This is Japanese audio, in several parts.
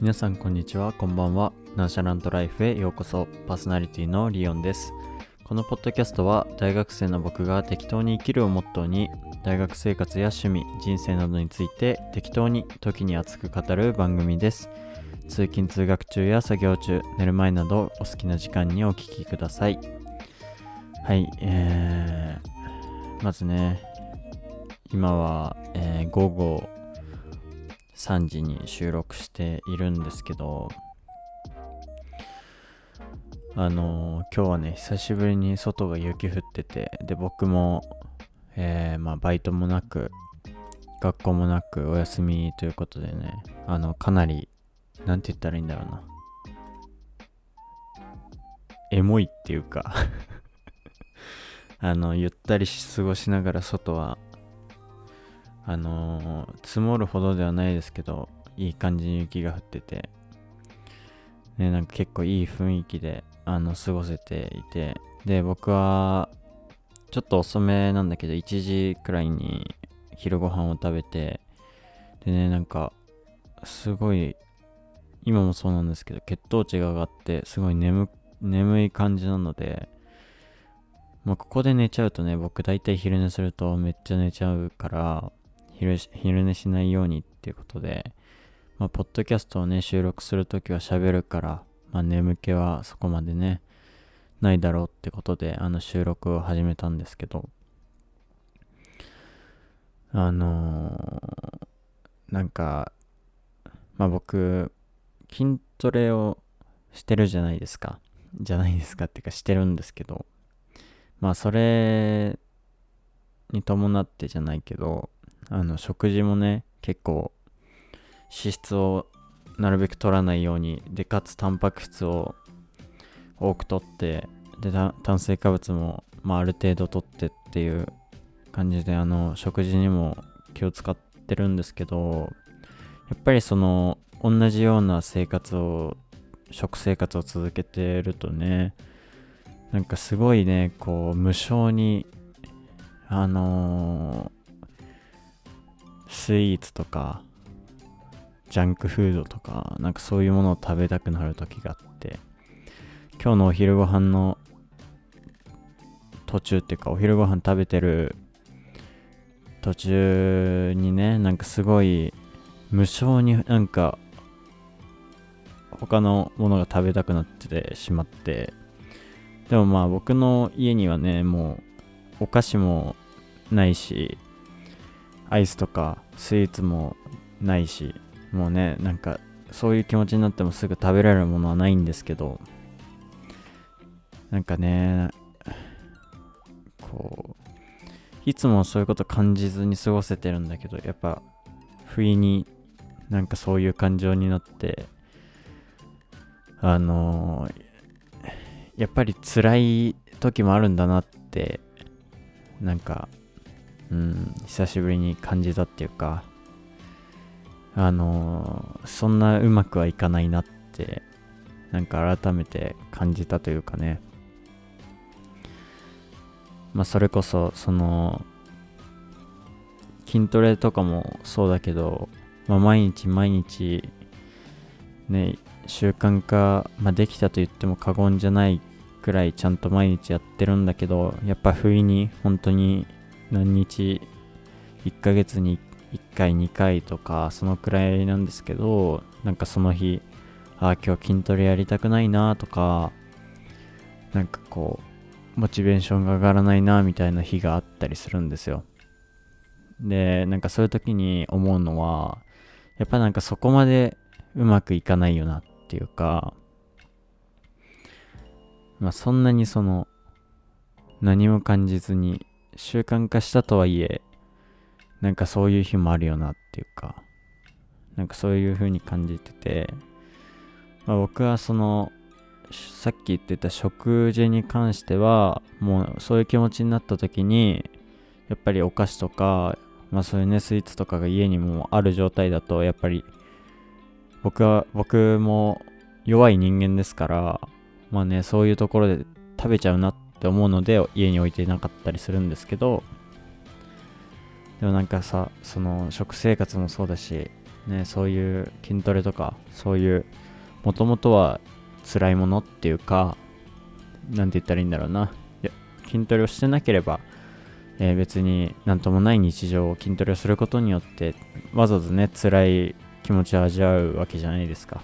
皆さんこんにちは。こんばんは。ナンシャラントライフへようこそ。パーソナリティのリオンです。このポッドキャストは大学生の僕が適当に生きるをモットーに大学生活や趣味人生などについて適当に時に熱く語る番組です。通勤通学中や作業中寝る前などお好きな時間にお聞きください。はいえー、まずね今は、えー午後3時に収録しているんですけどあの今日はね久しぶりに外が雪降っててで僕も、えーまあ、バイトもなく学校もなくお休みということでねあのかなりなんて言ったらいいんだろうな。エモいっていうか。あのゆったり過ごしながら外はあのー積もるほどではないですけどいい感じに雪が降ってて。ねなんか結構いい雰囲気であの過ごせていて。で僕はちょっと遅めなんだけど1時くらいに昼ご飯を食べて。でねなんかすごい今もそうなんですけど血糖値が上がってすごい眠眠い感じなのでまあ、ここで寝ちゃうとね僕大体昼寝するとめっちゃ寝ちゃうから昼寝しないようにっていうことでまあポッドキャストをね収録するときは喋るからまあ眠気はそこまでねないだろうってことであの収録を始めたんですけど。あのーなんかまあ僕筋トレをしてるじゃないですか。じゃないですかっていうかしてるんですけど。まあそれに伴ってじゃないけどあの食事もね結構脂質をなるべく取らないようにでかつタンパク質を多く取ってで炭水化物も、まあ、ある程度取ってっていう感じであの食事にも気を使ってるんですけどやっぱりその同じような生活を食生活を続けてるとねなんかすごいねこう無性にあのスイーツとかジャンクフードとかなんかそういうものを食べたくなる時があって今日のお昼ご飯の途中っていうかお昼ご飯食べてる途中にねなんかすごい無性になんか他のものが食べたくなっててしまってでもまあ僕の家にはねもうお菓子もないしアイスとかスイーツもないしもうねなんかそういう気持ちになってもすぐ食べられるものはないんですけどなんかねこういつもそういうこと感じずに過ごせてるんだけどやっぱ不意になんかそういう感情になってあのーやっぱり辛い時もあるんだなってなんかうん久しぶりに感じたっていうかあのーそんなうまくはいかないなってなんか改めて感じたというかね。まあそれこそその筋トレとかもそうだけど、まあ、毎日毎日ね習慣化、まあ、できたと言っても過言じゃないくらいちゃんと毎日やってるんだけどやっぱ不意に本当に何日1ヶ月に1回2回とかそのくらいなんですけどなんかその日ああ今日筋トレやりたくないなとかなんかこうモチベーションが上がらないなみたいな日があったりするんですよ。でなんかそういう時に思うのはやっぱなんかそこまでうまくいかないよなっていうかまあそんなにその何も感じずに習慣化したとはいえなんかそういう日もあるよなっていうかなんかそういう風に感じてて、まあ、僕はそのさっき言ってた食事に関してはもうそういう気持ちになった時にやっぱりお菓子とかまあそういうねスイーツとかが家にもある状態だとやっぱり僕は僕も弱い人間ですからまあねそういうところで食べちゃうなってって思うので家に置いてなかったりするんですけどでもなんかさその食生活もそうだしね、そういう筋トレとか、そういう、もともとは辛いものっていうか、なんて言ったらいいんだろうな。いや筋トレをしてなければ、えー、別になんともない日常を筋トレをすることによって、わざわざね、辛い気持ちを味わうわけじゃないですか。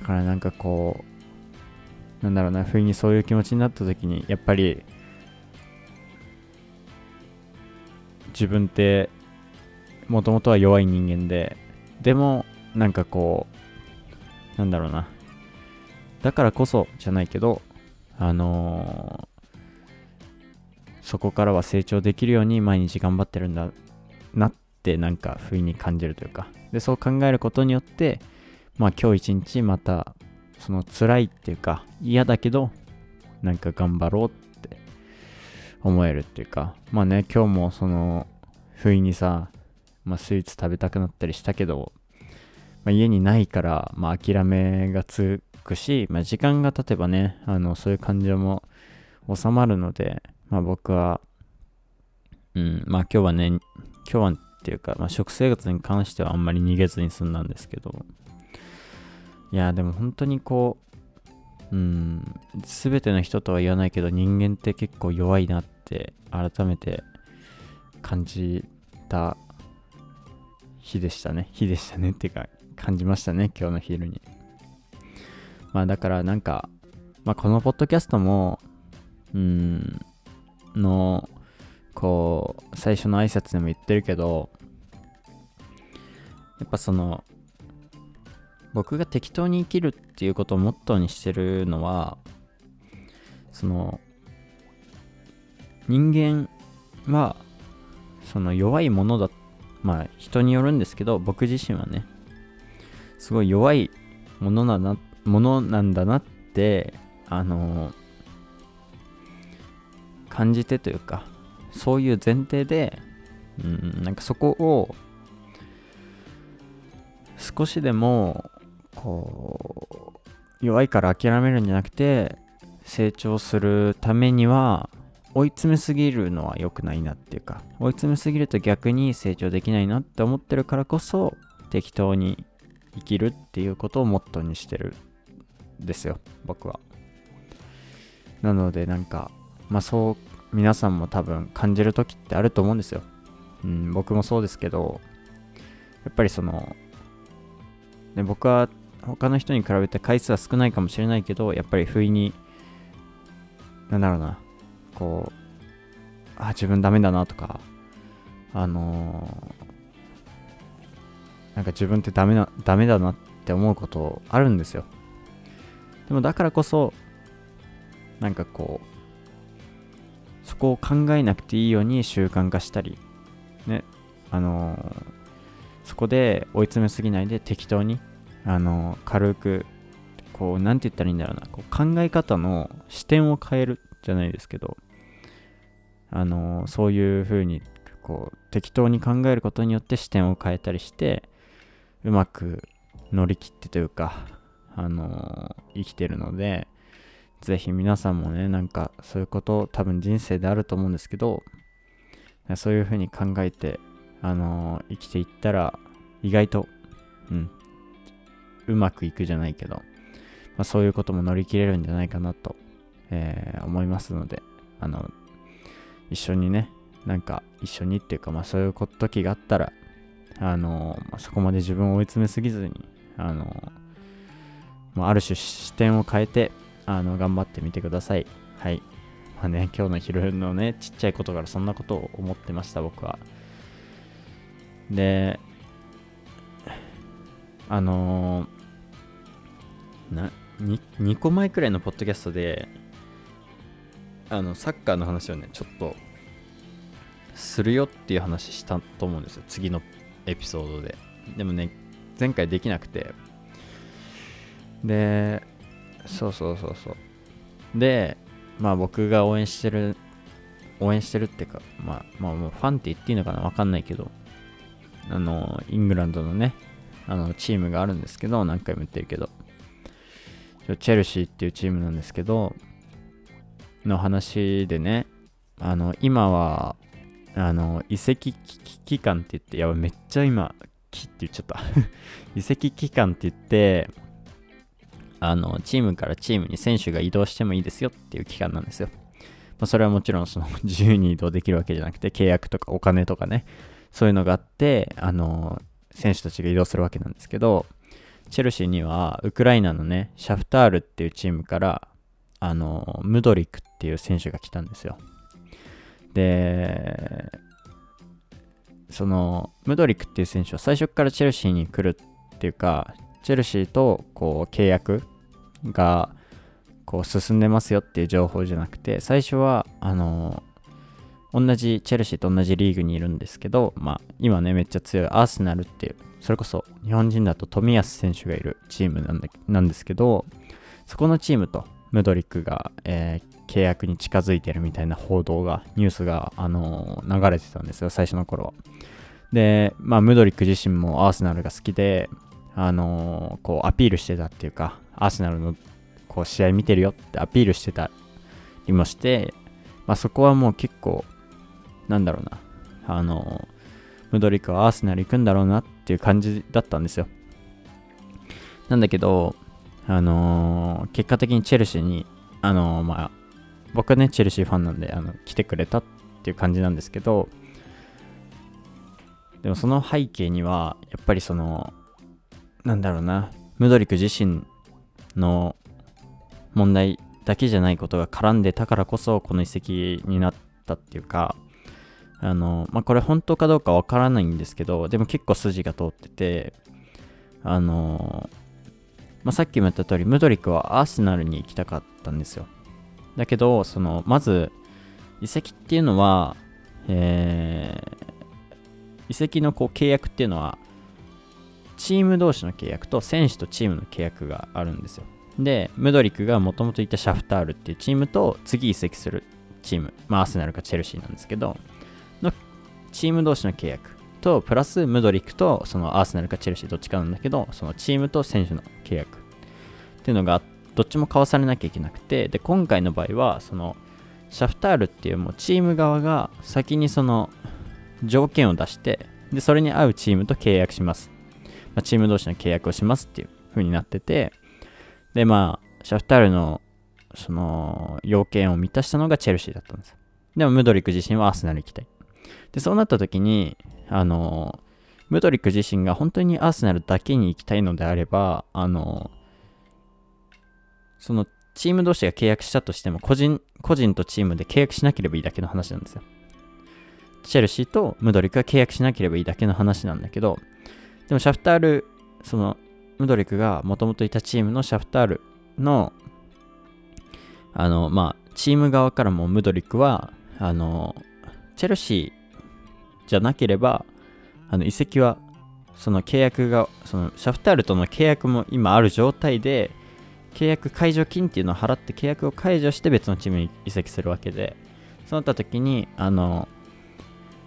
だからなんかこう、なんだろうな、不意にそういう気持ちになった時に、やっぱり、自分ってもともとは弱い人間ででもなんかこうなんだろうなだからこそじゃないけどあのー、そこからは成長できるように毎日頑張ってるんだなってなんか不意に感じるというか。でそう考えることによってまあ今日一日またその辛いっていうか嫌だけどなんか頑張ろうって思えるっていうかまあね今日もその不意にさまあ、スイーツ食べたくなったりしたけど、まあ、家にないから、まあ、諦めがつくし、まあ、時間が経てばね、あの、そういう感情も収まるので、まあ、僕は、うん、まあ、今日はね、今日はっていうか、まあ、食生活に関してはあんまり逃げずに済んだんですけど、いや、でも本当にこう、うん、すべての人とは言わないけど、人間って結構弱いなって改めて感じた日でしたね。日でしたねってか、感じましたね、今日の昼に。まあだからなんか、まあこのポッドキャストも、うん、の、こう、最初の挨拶でも言ってるけど、やっぱその、僕が適当に生きるっていうことをモットーにしてるのは、その、人間は、その弱いものだまあ人によるんですけど僕自身はねすごい弱いものななものなんだなってあの、感じてというかそういう前提でうんなんかそこを少しでもこう弱いから諦めるんじゃなくて成長するためには追い詰めすぎるのは良くないなっていうか、追い詰めすぎると逆に成長できないなって思ってるからこそ、適当に生きるっていうことをモットーにしてるんですよ、僕は。なのでなんか、まあそう、皆さんも多分感じる時ってあると思うんですよ。うん、僕もそうですけど、やっぱりその、ね、僕は他の人に比べて回数は少ないかもしれないけど、やっぱり不意に、なんだろうな、こう、あ、自分ダメだなとか、あのー、なんか自分ってダメな、ダメだなって思うことあるんですよ。でもだからこそ、なんかこう、そこを考えなくていいように習慣化したり、ね、あのー、そこで追い詰めすぎないで適当に、あの、軽く、こう、なんて言ったらいいんだろうな、こう考え方の視点を変えるじゃないですけど、あのそういうふうにこう適当に考えることによって視点を変えたりしてうまく乗り切ってというかあの生きてるのでぜひ皆さんもねなんかそういうこと多分人生であると思うんですけどそういうふうに考えてあの生きていったら意外とうんうまくいくじゃないけど、まあ、そういうことも乗り切れるんじゃないかなと、えー、思いますのであの一緒にね、なんか一緒にっていうか、まあそういう時があったら、あのまあ、そこまで自分を追い詰めすぎずに、あのまあ、ある種視点を変えて、あの、頑張ってみてください。はい。まあね、今日の昼のね、ちっちゃいことからそんなことを思ってました、僕は。で、あのー、な2、2個前くらいのポッドキャストで、あのサッカーの話をねちょっとするよっていう話したと思うんですよ。次のエピソードで。でもね前回できなくて。でそうそうそうそう。でまあ僕が応援してる応援してるっていうかまあまあもうファンって言っていいのかなわかんないけど。あのイングランドのねあのチームがあるんですけど何回も言ってるけど。チェルシーっていうチームなんですけどの話でね、あの、今は、あの、移籍期間って言って、やばいめっちゃ今、期って言っちゃった。移籍期間って言ってあのチームからチームに選手が移動してもいいですよっていう期間なんですよ、まあ、それはもちろんその 自由に移動できるわけじゃなくて契約とかお金とかねそういうのがあってあの選手たちが移動するわけなんですけどチェルシーにはウクライナのねシャフタールっていうチームからあのムドリクっていう選手が来たんですよ。でそのムドリクっていう選手は最初からチェルシーに来るっていうかチェルシーとこう契約がこう進んでますよっていう情報じゃなくて最初はあの同じチェルシーと同じリーグにいるんですけど、まあ、今ねめっちゃ強いアーセナルっていうそれこそ日本人だと冨安選手がいるチームなんだなんですけどそこのチームとムドリックが、えー、契約に近づいてるみたいな報道がニュースが、あのー、流れてたんですよ最初の頃は。で、まあ、ムドリック自身もアーセナルが好きで、あのー、こうアピールしてたっていうかアーセナルのこう試合見てるよってアピールしてたりもして、まあ、そこはもう結構なんだろうなあのムドリックはアーセナル行くんだろうなっていう感じだったんですよ。なんだけどあのー、結果的にチェルシーにあのー、まあ僕はねチェルシーファンなんであの来てくれたっていう感じなんですけどでもその背景にはやっぱりそのなんだろうなムドリック自身の問題だけじゃないことが絡んでたからこそこの移籍になったっていうかあの、まあ、これ本当かどうかわからないんですけど、でも結構筋が通ってて、あの、まあ、さっきも言った通り、ムドリックはアーセナルに行きたかったんですよ。だけど、その、まず、移籍っていうのは、えー、移籍のこう契約っていうのは、チーム同士の契約と選手とチームの契約があるんですよ。で、ムドリックがもともといたシャフタールっていうチームと次移籍するチーム、まあ、アーセナルかチェルシーなんですけど、チーム同士の契約と、プラスムドリックとそのアーセナルかチェルシーどっちかなんだけど、そのチームと選手の契約っていうのがどっちも交わされなきゃいけなくて、で、今回の場合は、そのシャフタールっていうもうチーム側が先にその条件を出して、で、それに合うチームと契約します。まあ、チーム同士の契約をしますっていう風になってて、で、まあ、シャフタールのその要件を満たしたのがチェルシーだったんです。でも、ムドリック自身はアーセナル行きたい。で、そうなった時に、あの、ムドリック自身が本当にアーセナルだけに行きたいのであれば、あの、そのチーム同士が契約したとしても、個人、個人とチームで契約しなければいいだけの話なんですよ。チェルシーとムドリックが契約しなければいいだけの話なんだけど、でもシャフタール、その、ムドリックがもともといたチームのシャフタールの、あの、まあ、チーム側からもムドリックは、あの、チェルシーじゃなければ、あの、移籍は、その契約が、その、シャフタールとの契約も今ある状態で、契約解除金っていうのを払って契約を解除して別のチームに移籍するわけで、そうなった時に、あの、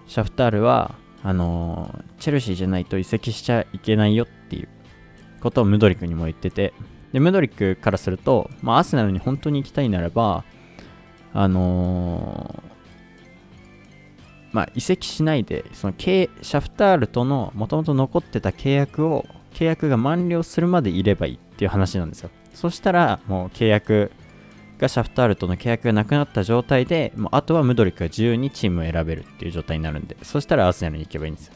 シャフタールは、あの、チェルシーじゃないと移籍しちゃいけないよっていうことをムドリックにも言ってて、で、ムドリックからすると、まあ、アーセナルに本当に行きたいならば、あのー、まあ、移籍しないで、そのシャフタールとのもともと残ってた契約を、契約が満了するまでいればいいっていう話なんですよ。そしたら、もう契約がシャフタールとの契約がなくなった状態で、もうあとはムドリックが自由にチームを選べるっていう状態になるんで、そしたらアーセナルに行けばいいんですよ。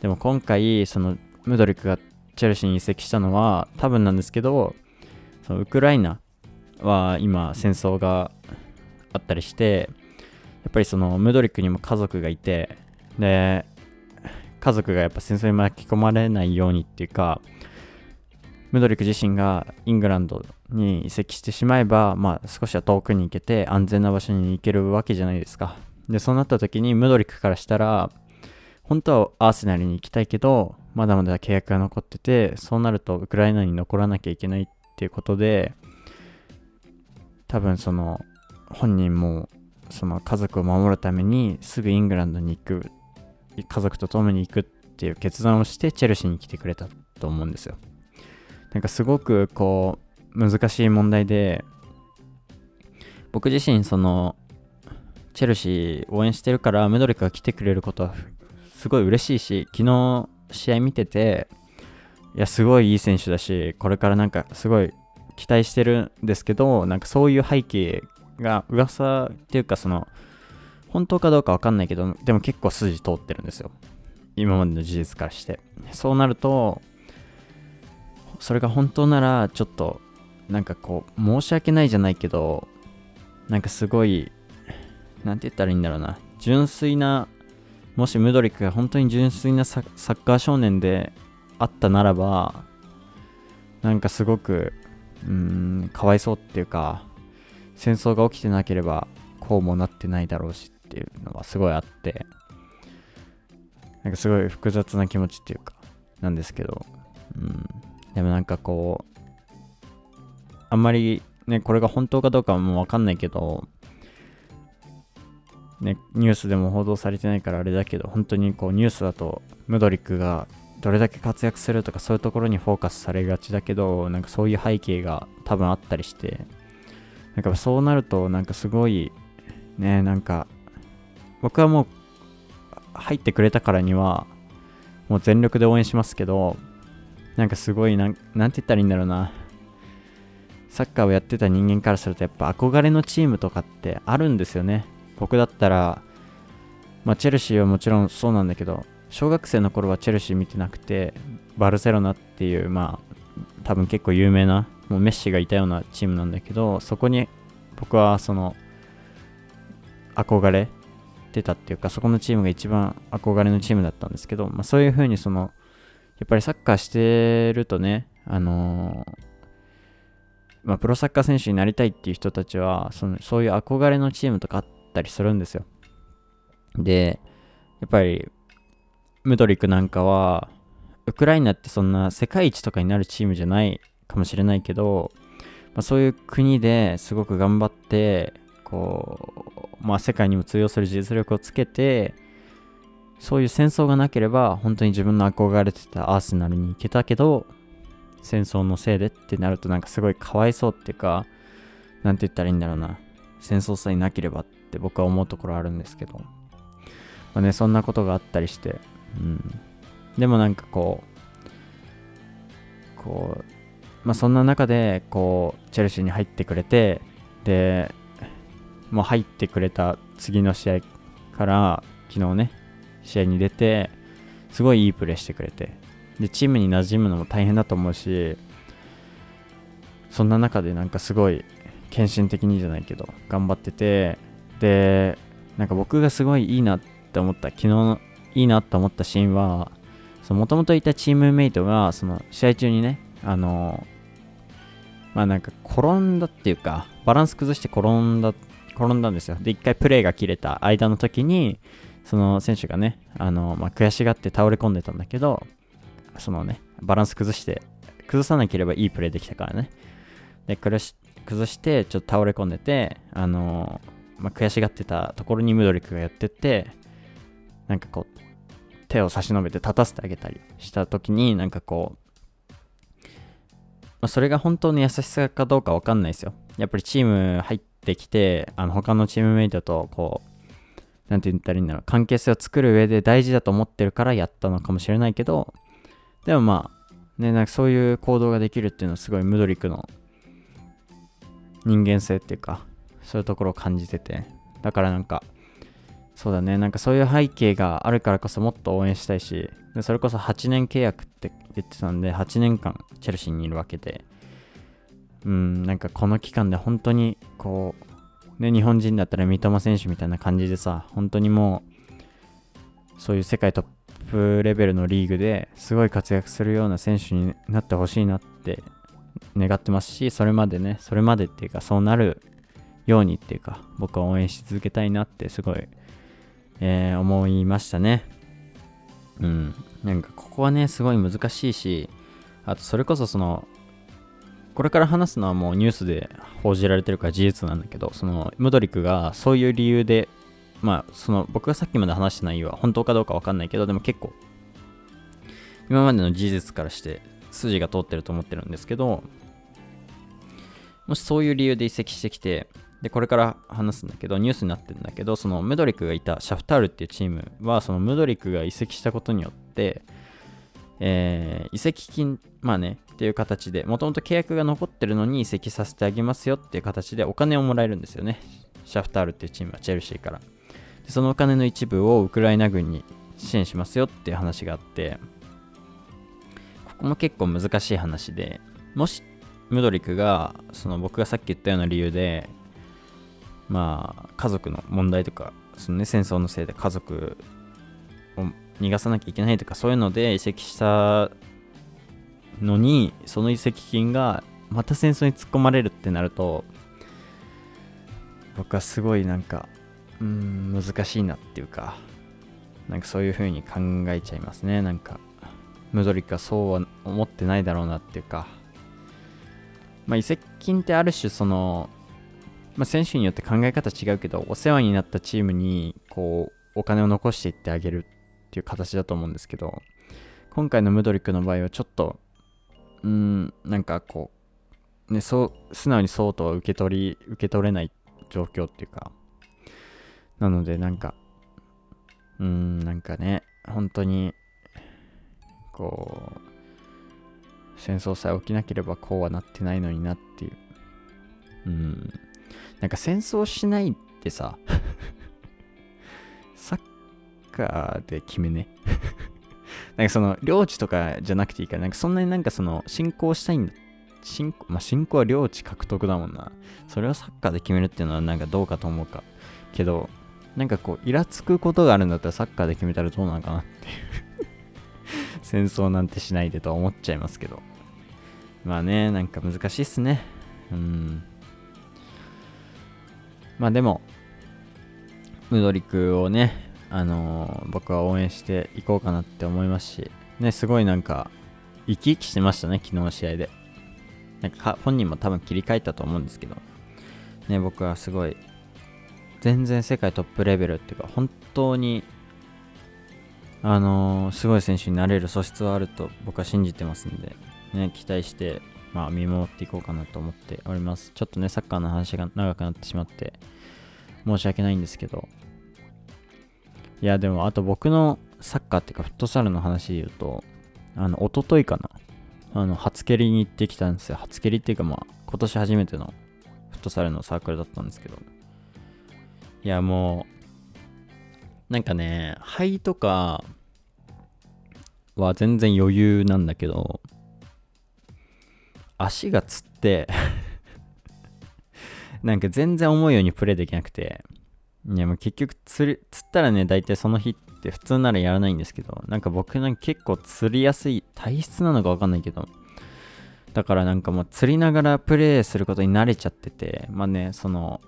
でも今回、そのムドリックがチェルシーに移籍したのは多分なんですけどそのウクライナは今戦争があったりしてやっぱりそのムドリックにも家族がいてで家族がやっぱ戦争に巻き込まれないようにっていうかムドリック自身がイングランドに移籍してしまえば、まあ、少しは遠くに行けて安全な場所に行けるわけじゃないですか。で、そうなった時にムドリックからしたら、本当はアーセナルに行きたいけど、まだまだ契約が残ってて、そうなるとウクライナに残らなきゃいけないっていうことで、多分その本人もその家族を守るためにすぐイングランドに行く、家族と共に行くっていう決断をしてチェルシーに来てくれたと思うんですよ。なんかすごくこう難しい問題で、僕自身そのチェルシー応援してるからムドリクが来てくれることはすごい嬉しいし、昨日試合見てて、いや、すごいいい選手だし、これからなんかすごい期待してるんですけど、なんかそういう背景が噂っていうかその、本当かどうかわかんないけど、でも結構筋通ってるんですよ。今までの事実からして。そうなると、それが本当なら、ちょっと、なんかこう、申し訳ないじゃないけど、なんかすごい、なんて言ったらいいんだろうな。純粋な、もしムドリックが本当に純粋なサッカー少年であったならば、なんかすごく、うーん、かわいそうっていうか、戦争が起きてなければ、こうもなってないだろうしっていうのはすごいあって、なんかすごい複雑な気持ちっていうか、なんですけど、うん。でもなんかこう、あんまりね、これが本当かどうかはもうわかんないけど、ね、ニュースでも報道されてないからあれだけど、本当にこうニュースだと、ムドリックがどれだけ活躍するとかそういうところにフォーカスされがちだけど、なんかそういう背景が多分あったりして、なんかそうなると、なんかすごい、ね、なんか、僕はもう入ってくれたからには、もう全力で応援しますけど、なんかすごいなん、て言ったらいいんだろうな。サッカーをやってた人間からすると、やっぱ憧れのチームとかってあるんですよね。僕だったら、まあ、チェルシーはもちろんそうなんだけど、小学生の頃はチェルシー見てなくて、バルセロナっていう、まあ、多分結構有名な、もうメッシがいたようなチームなんだけど、そこに僕はその、憧れてたっていうか、そこのチームが一番憧れのチームだったんですけど、まあ、そういう風にその、やっぱりサッカーしてるとね、あのー、まあ、プロサッカー選手になりたいっていう人たちは、そのそういう憧れのチームとかあったりするんですよ。で、やっぱり、ムドリックなんかは、ウクライナってそんな世界一とかになるチームじゃないかもしれないけど、まあ、そういう国ですごく頑張って、こう、まあ、世界にも通用する実力をつけて、そういう戦争がなければ、本当に自分の憧れてたアーセナルに行けたけど、戦争のせいでってなるとなんかすごいかわいそうっていうか、なんて言ったらいいんだろうな。戦争さえなければって僕は思うところあるんですけど。まあね、そんなことがあったりして、うん。でもなんかこう、こう、まあそんな中で、こう、チェルシーに入ってくれて、で、もう入ってくれた次の試合から昨日ね試合に出てすごいいいプレーしてくれてでチームに馴染むのも大変だと思うしそんな中でなんかすごい献身的にじゃないけど頑張っててでなんか僕がすごいいいなって思った昨日のいいなって思ったシーンはもともといたチームメイトがその試合中にねあのまあなんか転んだっていうかバランス崩して転んだ転んだんですよ。で、一回プレーが切れた間の時に、その選手がね、あの、まあ、悔しがって倒れ込んでたんだけど、そのね、バランス崩して、崩さなければいいプレーできたからね。で、崩して、ちょっと倒れ込んでて、あの、まあ、悔しがってたところにムドリックがやってって、なんかこう、手を差し伸べて立たせてあげたりした時に、なんかこう、まあ、それが本当の優しさかどうかわかんないですよ。やっぱりチーム入ってきて、あの他のチームメイトとこう、なんて言ったらいいんだろう、関係性を作る上で大事だと思ってるからやったのかもしれないけど、でもまあ、ね、なんかそういう行動ができるっていうのはすごいムドリクの人間性っていうか、そういうところを感じてて、だからなんか、そうだね、なんかそういう背景があるからこそもっと応援したいし、それこそ8年契約って言ってたんで、8年間チェルシーにいるわけで、うん、なんかこの期間で本当にこう、ね、日本人だったら三笘選手みたいな感じでさ、本当にもう、そういう世界トップレベルのリーグですごい活躍するような選手になってほしいなって願ってますし、それまでね、それまでっていうか、そうなるようにっていうか、僕は応援し続けたいなってすごい、えー、思いましたね。うん。なんかここはね、すごい難しいし、あとそれこそその、これから話すのはもうニュースで報じられてるから事実なんだけど、そのムドリックがそういう理由で、まあ、その僕がさっきまで話した内容は本当かどうかわかんないけど、でも結構、今までの事実からして筋が通ってると思ってるんですけど、もしそういう理由で移籍してきて、で、これから話すんだけど、ニュースになってるんだけど、そのムドリクがいたシャフタールっていうチームは、そのムドリクが移籍したことによって、えー移籍金、まあね、っていう形で、もともと契約が残ってるのに移籍させてあげますよっていう形でお金をもらえるんですよね。シャフタールっていうチームはチェルシーから。でそのお金の一部をウクライナ軍に支援しますよっていう話があって、ここも結構難しい話で、もしムドリクが、その僕がさっき言ったような理由で、まあ、家族の問題とか、そのね、戦争のせいで家族を逃がさなきゃいけないとか、そういうので移籍したのに、その移籍金がまた戦争に突っ込まれるってなると、僕はすごいなんか、うん、難しいなっていうか、なんかそういう風に考えちゃいますね。なんか、ムドリックはそうは思ってないだろうなっていうか、まあ移籍金ってある種その、まあ、選手によって考え方違うけど、お世話になったチームに、こう、お金を残していってあげるっていう形だと思うんですけど、今回のムドリックの場合はちょっと、うーん、なんかこう、ね、そう、素直にそうとは受け取り、受け取れない状況っていうか、なのでなんか、うん、なんかね、本当に、こう、戦争さえ起きなければこうはなってないのになっていう。うん。なんか戦争しないってさ、サッカーで決めね。なんかその領地とかじゃなくていいから、なんかそんなになんかその進行したいんだ。進行、まあ、進行は領地獲得だもんな。それをサッカーで決めるっていうのはなんかどうかと思うか。けど、なんかこう、イラつくことがあるんだったらサッカーで決めたらどうなのかなっていう。戦争なんてしないでとは思っちゃいますけど。まあね、なんか難しいっすね。うん。まあでも、ムドリクをね、あのー僕は応援していこうかなって思いますし、ね、すごいなんか、生き生きしてましたね、昨日の試合で。なんか本人も多分切り替えたと思うんですけど、ね、僕はすごい、全然世界トップレベルっていうか、本当に、あのーすごい選手になれる素質はあると僕は信じてますんで、ね、期待して、まあ、見守っていこうかなと思っております。ちょっとね、サッカーの話が長くなってしまって、申し訳ないんですけど、いや、でも、あと僕のサッカーっていうか、フットサルの話で言うと、あの、一昨日かな、あの、初蹴りに行ってきたんですよ。初蹴りっていうか、まあ、今年初めてのフットサルのサークルだったんですけど、いや、もう、なんかね、肺とかは全然余裕なんだけど、足がつって、なんか全然思うようにプレイできなくて、いやも結局釣り、釣ったらね、大体その日って普通ならやらないんですけど、なんか僕なんか結構釣りやすい、体質なのかわかんないけど、だからなんかもう釣りながらプレイすることに慣れちゃってて、まあね、その、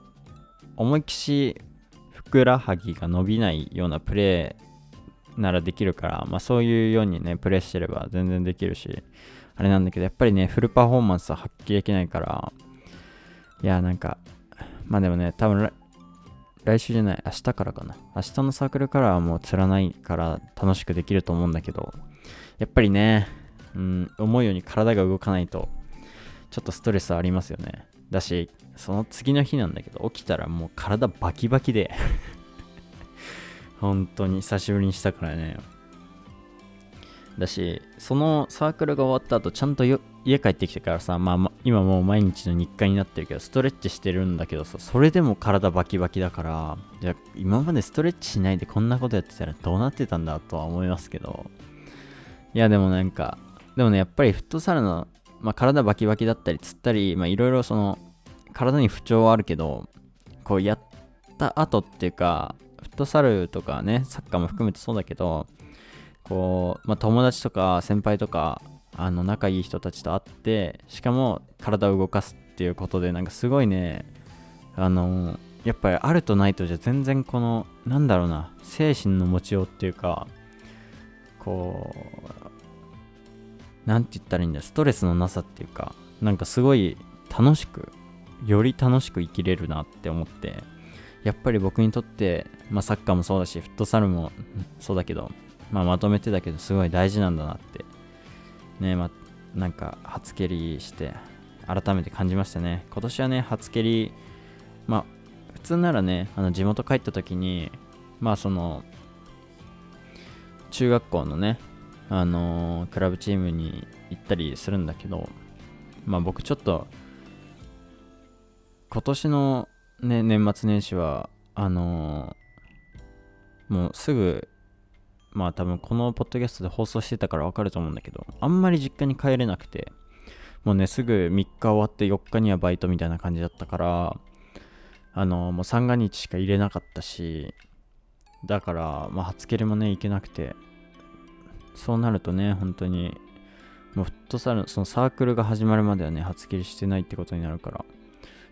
思いっきしふくらはぎが伸びないようなプレイならできるから、まあそういうようにね、プレイしてれば全然できるし、あれなんだけど、やっぱりね、フルパフォーマンスは発揮できないから、いや、なんか、まあでもね、多分来週じゃない、明日からかな。明日のサークルからはもう釣らないから楽しくできると思うんだけど、やっぱりね、うん、思うように体が動かないと、ちょっとストレスはありますよね。だし、その次の日なんだけど、起きたらもう体バキバキで、本当に久しぶりにしたからね。だし、そのサークルが終わった後、ちゃんと家帰ってきてからさ、まあま、今もう毎日の日課になってるけど、ストレッチしてるんだけどさ、それでも体バキバキだから、じゃ今までストレッチしないでこんなことやってたらどうなってたんだとは思いますけど、いやでもなんか、でもね、やっぱりフットサルの、まあ、体バキバキだったり、つったり、いろいろその、体に不調はあるけど、こうやった後っていうか、フットサルとかね、サッカーも含めてそうだけど、こう、まあ、友達とか先輩とか、あの、仲いい人たちと会って、しかも体を動かすっていうことで、なんかすごいね、あの、やっぱりあるとないとじゃ全然この、なんだろうな、精神の持ちようっていうか、こう、なんて言ったらいいんだ、ストレスのなさっていうか、なんかすごい楽しく、より楽しく生きれるなって思って、やっぱり僕にとって、まあサッカーもそうだし、フットサルもそうだけど、まあまとめてだけど、すごい大事なんだなって、ね、ま、なんか初蹴りして、改めて感じましたね。今年はね、初蹴り、まあ、普通ならね、あの地元帰った時に、まあその、中学校のね、あのークラブチームに行ったりするんだけど、まあ僕ちょっと、今年のね、年末年始は、あのーもうすぐ、まあ多分このポッドキャストで放送してたからわかると思うんだけど、あんまり実家に帰れなくて、もうね、すぐ3日終わって4日にはバイトみたいな感じだったから、あのもう三が日しか入れなかったし、だから、まあ初蹴りもね、行けなくて、そうなるとね、本当に、もうフットサル、そのサークルが始まるまではね、初蹴りしてないってことになるから、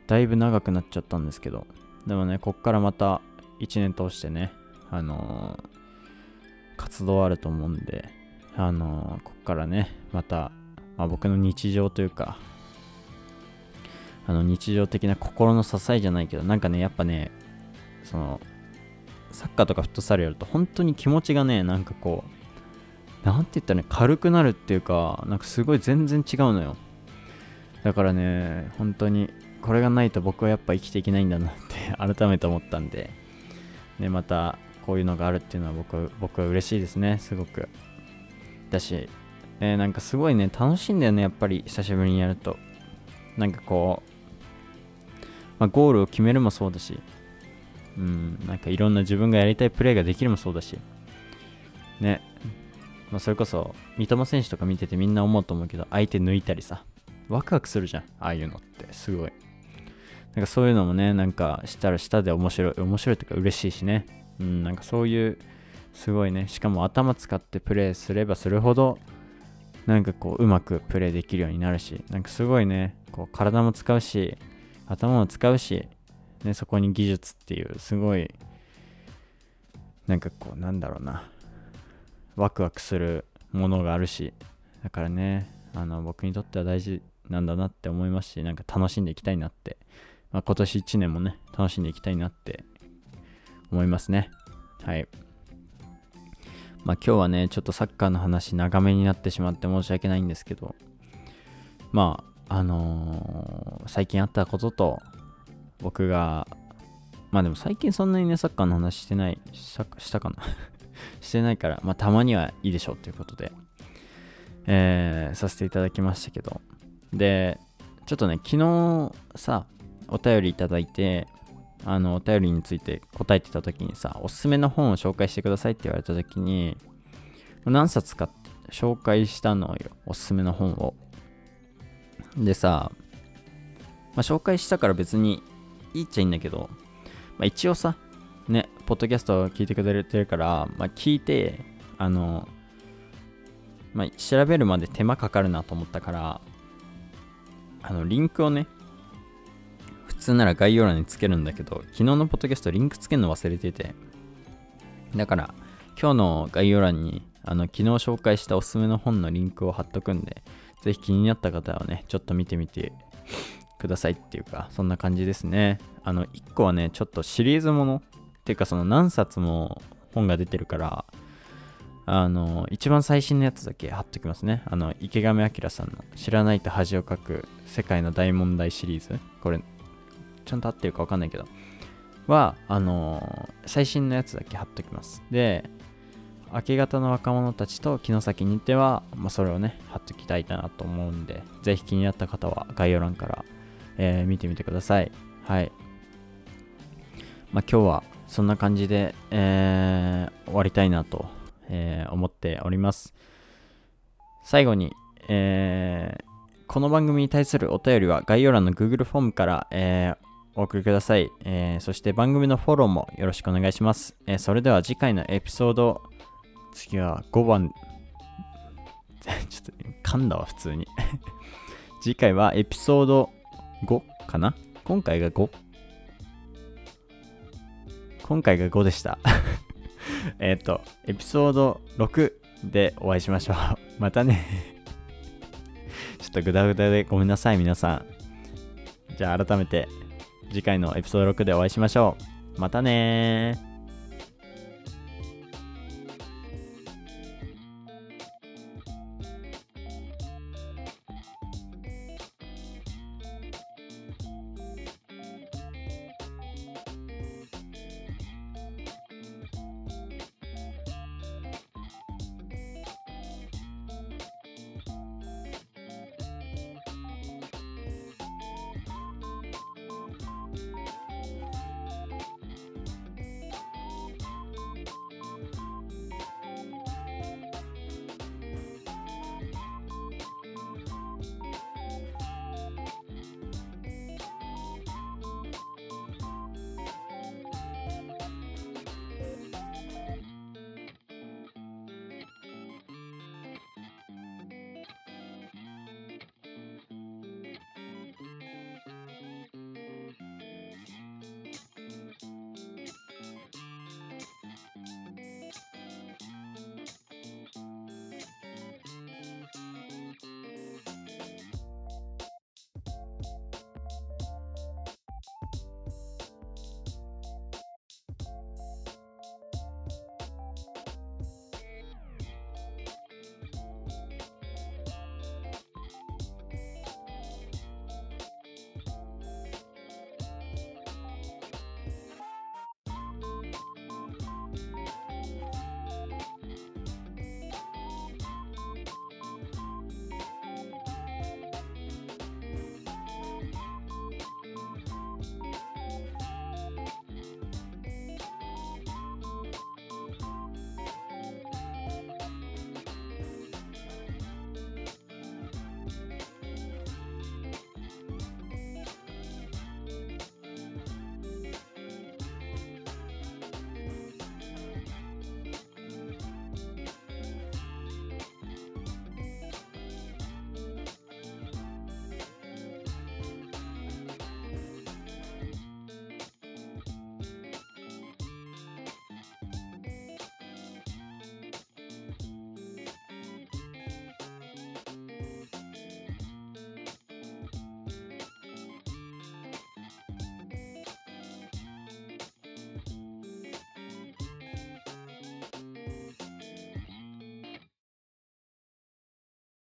だいぶ長くなっちゃったんですけど、でもね、こっからまた1年通してね、あのー活動あると思うんで、あのーこっからね、また、まあ、僕の日常というか、あの日常的な心の支えじゃないけど、なんかね、やっぱね、その、サッカーとかフットサルやると本当に気持ちがね、なんかこう、なんて言ったらね、軽くなるっていうか、なんかすごい全然違うのよ。だからね、本当に、これがないと僕はやっぱ生きていけないんだなって改めて思ったんで、ね、またこういうのがあるっていうのは僕僕は嬉しいですね、すごく。だし、ね、なんかすごいね、楽しいんだよね、やっぱり久しぶりにやると。なんかこう、まあ、ゴールを決めるもそうだし、うん、なんかいろんな自分がやりたいプレーができるもそうだし、ね、まあ、それこそ、三笘選手とか見ててみんな思うと思うけど、相手抜いたりさ、ワクワクするじゃん、ああいうのって、すごい。なんかそういうのもね、なんかしたらしたで面白い、面白いというか嬉しいしね。うん、なんかそういう、すごいね、しかも頭使ってプレーすればするほど、なんかこう、うまくプレーできるようになるし、なんかすごいね、こう、体も使うし、頭も使うし、ね、そこに技術っていう、すごい、なんかこう、なんだろうな、ワクワクするものがあるし、だからね、あの、僕にとっては大事なんだなって思いますし、なんか楽しんでいきたいなって、まあ、今年1年もね、楽しんでいきたいなって思いますね。はい。まあ今日はね、ちょっとサッカーの話長めになってしまって申し訳ないんですけど、まあ、あのー最近あったことと、僕が、まあでも最近そんなにね、サッカーの話してない、したしたかな？してないから、まあたまにはいいでしょうということで、えーさせていただきましたけど、で、ちょっとね、昨日さ、お便りいただいて、あの、お便りについて答えてた時にさ、おすすめの本を紹介してくださいって言われた時に、何冊か紹介したのよ、おすすめの本を。でさ、まあ、紹介したから別にいいっちゃいいんだけど、まあ、一応さ、ね、ポッドキャスト聞いてくれてるから、まあ、聞いて、あの、まあ、調べるまで手間かかるなと思ったから、あの、リンクをね、通なら概要欄につけるんだけど、昨日のポッドキャストリンクつけるの忘れてて、だから、今日の概要欄に、あの、昨日紹介したおすすめの本のリンクを貼っとくんで、ぜひ気になった方はね、ちょっと見てみてくださいっていうか、そんな感じですね。あの、1個はね、ちょっとシリーズものっていうか、その何冊も本が出てるから、あの、一番最新のやつだけ貼っときますね。あの、池上彰さんの知らないと恥をかく世界の大問題シリーズ。これ、ちゃんと合ってるかわかんないけど。は、あの最新のやつだけ貼っときます。で、明け方の若者たちと城崎に行っては、まあ、それをね、貼っときたいなと思うんで、ぜひ気になった方は概要欄から、えー見てみてください。はい。まあ、今日はそんな感じで、えー終わりたいなと、えー思っております。最後に、えーこの番組に対するお便りは概要欄の Google フォームから、えーお送りください、えーそして番組のフォローもよろしくお願いします。えーそれでは次回のエピソード、次は5番、ちょっと噛んだわ、普通に。次回はエピソード5かな？今回が 5? 今回が5でした。えっと、エピソード6でお会いしましょう。またね。ちょっとグダグダでごめんなさい、皆さん。じゃあ改めて次回のエピソード6でお会いしましょう。またねー。